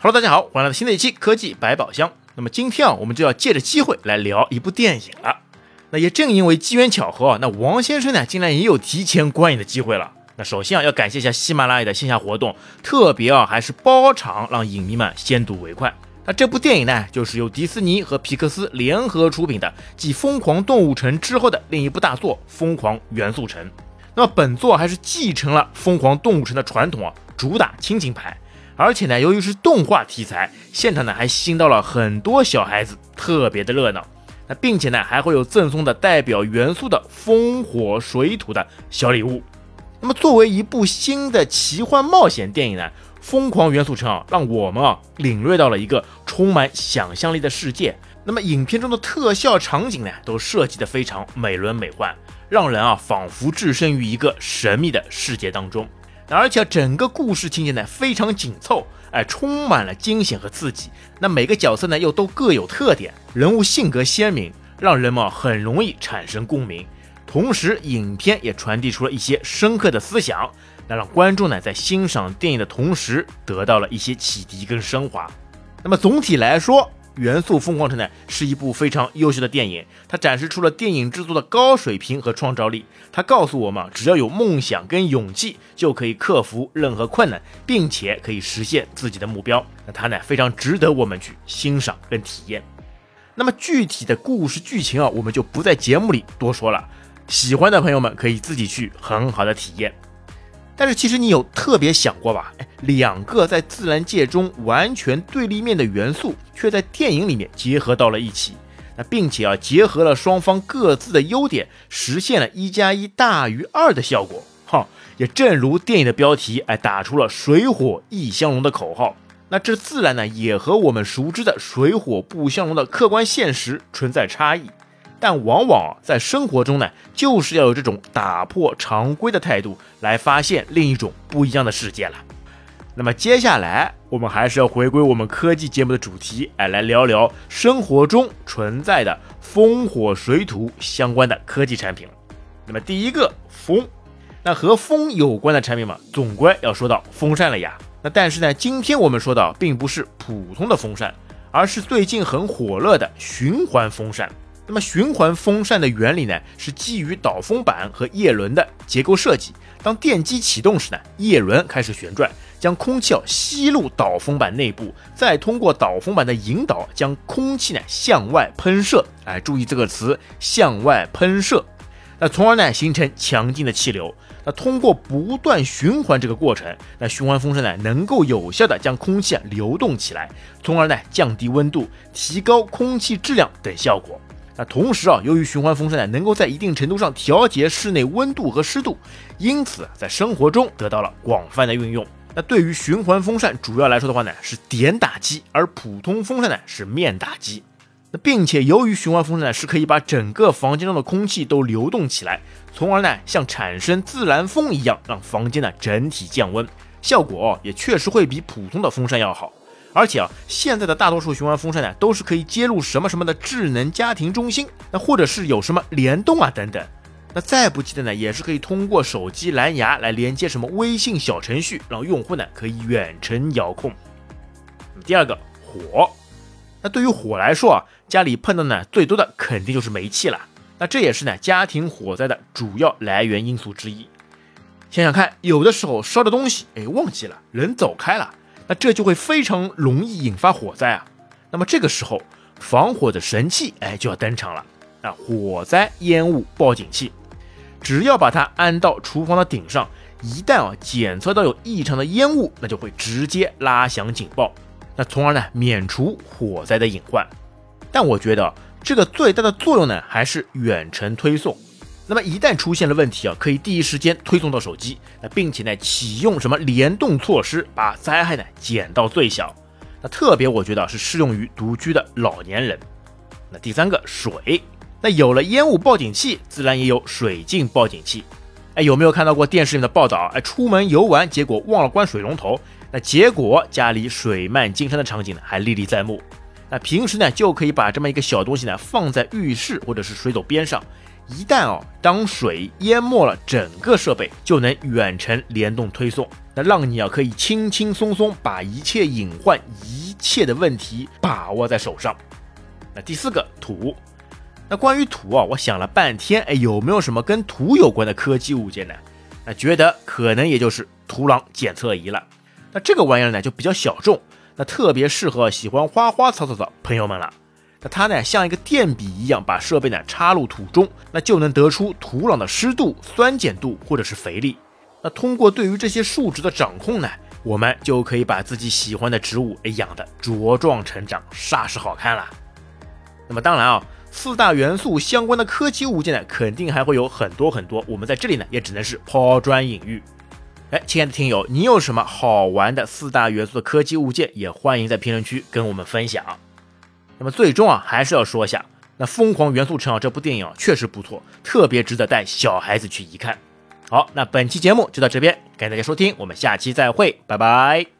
Hello，大家好，欢迎来到新的一期科技百宝箱。那么今天啊，我们就要借着机会来聊一部电影了。那也正因为机缘巧合啊，那王先生呢，竟然也有提前观影的机会了。那首先啊，要感谢一下喜马拉雅的线下活动，特别啊，还是包场让影迷们先睹为快。那这部电影呢，就是由迪士尼和皮克斯联合出品的，继《疯狂动物城》之后的另一部大作《疯狂元素城》。那么本作还是继承了《疯狂动物城》的传统啊，主打亲情牌。而且呢，由于是动画题材，现场呢还吸引到了很多小孩子，特别的热闹。那并且呢，还会有赠送的代表元素的风火水土的小礼物。那么作为一部新的奇幻冒险电影呢，《疯狂元素城》啊，让我们啊领略到了一个充满想象力的世界。那么影片中的特效场景呢，都设计的非常美轮美奂，让人啊仿佛置身于一个神秘的世界当中。而且整个故事情节呢非常紧凑，哎，充满了惊险和刺激。那每个角色呢又都各有特点，人物性格鲜明，让人们很容易产生共鸣。同时，影片也传递出了一些深刻的思想，那让观众呢在欣赏电影的同时得到了一些启迪跟升华。那么总体来说，元素疯狂城呢是一部非常优秀的电影，它展示出了电影制作的高水平和创造力。它告诉我们，只要有梦想跟勇气，就可以克服任何困难，并且可以实现自己的目标。那它呢非常值得我们去欣赏跟体验。那么具体的故事剧情啊，我们就不在节目里多说了，喜欢的朋友们可以自己去很好的体验。但是其实你有特别想过吧？哎，两个在自然界中完全对立面的元素，却在电影里面结合到了一起。那并且啊，结合了双方各自的优点，实现了一加一大于二的效果。哈，也正如电影的标题，哎，打出了水火异相融的口号。那这自然呢，也和我们熟知的水火不相容的客观现实存在差异。但往往在生活中呢，就是要有这种打破常规的态度，来发现另一种不一样的世界了。那么接下来，我们还是要回归我们科技节目的主题，哎，来聊聊生活中存在的风火水土相关的科技产品。那么第一个风，那和风有关的产品嘛，总归要说到风扇了呀。那但是呢，今天我们说到并不是普通的风扇，而是最近很火热的循环风扇。那么循环风扇的原理呢，是基于导风板和叶轮的结构设计。当电机启动时呢，叶轮开始旋转，将空气啊吸入导风板内部，再通过导风板的引导，将空气呢向外喷射。哎，注意这个词，向外喷射。那从而呢形成强劲的气流。那通过不断循环这个过程，那循环风扇呢能够有效的将空气流动起来，从而呢降低温度，提高空气质量等效果。那同时啊，由于循环风扇呢能够在一定程度上调节室内温度和湿度，因此在生活中得到了广泛的运用。那对于循环风扇主要来说的话呢，是点打击，而普通风扇呢是面打击。那并且由于循环风扇呢是可以把整个房间中的空气都流动起来，从而呢像产生自然风一样，让房间呢整体降温，效果也确实会比普通的风扇要好。而且啊，现在的大多数循环风扇呢，都是可以接入什么什么的智能家庭中心，那或者是有什么联动啊等等。那再不济的呢，也是可以通过手机蓝牙来连接什么微信小程序，让用户呢可以远程遥控。第二个火，那对于火来说啊，家里碰到呢最多的肯定就是煤气了。那这也是呢家庭火灾的主要来源因素之一。想想看，有的时候烧的东西，哎，忘记了，人走开了。那这就会非常容易引发火灾啊！那么这个时候，防火的神器哎就要登场了啊！火灾烟雾报警器，只要把它安到厨房的顶上，一旦啊检测到有异常的烟雾，那就会直接拉响警报，那从而呢免除火灾的隐患。但我觉得这个最大的作用呢，还是远程推送。那么一旦出现了问题啊，可以第一时间推送到手机，那并且呢启用什么联动措施，把灾害呢减到最小。那特别我觉得是适用于独居的老年人。那第三个水，那有了烟雾报警器，自然也有水镜报警器。哎，有没有看到过电视里的报道？哎，出门游玩，结果忘了关水龙头，那结果家里水漫金山的场景呢还历历在目。那平时呢就可以把这么一个小东西呢放在浴室或者是水斗边上。一旦哦，当水淹没了整个设备，就能远程联动推送，那让你啊可以轻轻松松把一切隐患、一切的问题把握在手上。那第四个土，那关于土啊，我想了半天，哎，有没有什么跟土有关的科技物件呢？那觉得可能也就是土壤检测仪了。那这个玩意儿呢就比较小众，那特别适合喜欢花花草草的朋友们了。那它呢像一个电笔一样，把设备呢插入土中，那就能得出土壤的湿度、酸碱度或者是肥力。那通过对于这些数值的掌控呢，我们就可以把自己喜欢的植物养得茁壮成长，煞是好看了。那么当然啊，四大元素相关的科技物件呢，肯定还会有很多很多。我们在这里呢，也只能是抛砖引玉。哎，亲爱的听友，你有什么好玩的四大元素的科技物件，也欢迎在评论区跟我们分享。那么最终啊，还是要说一下，那《疯狂元素城》啊这部电影啊确实不错，特别值得带小孩子去一看。好，那本期节目就到这边，感谢大家收听，我们下期再会，拜拜。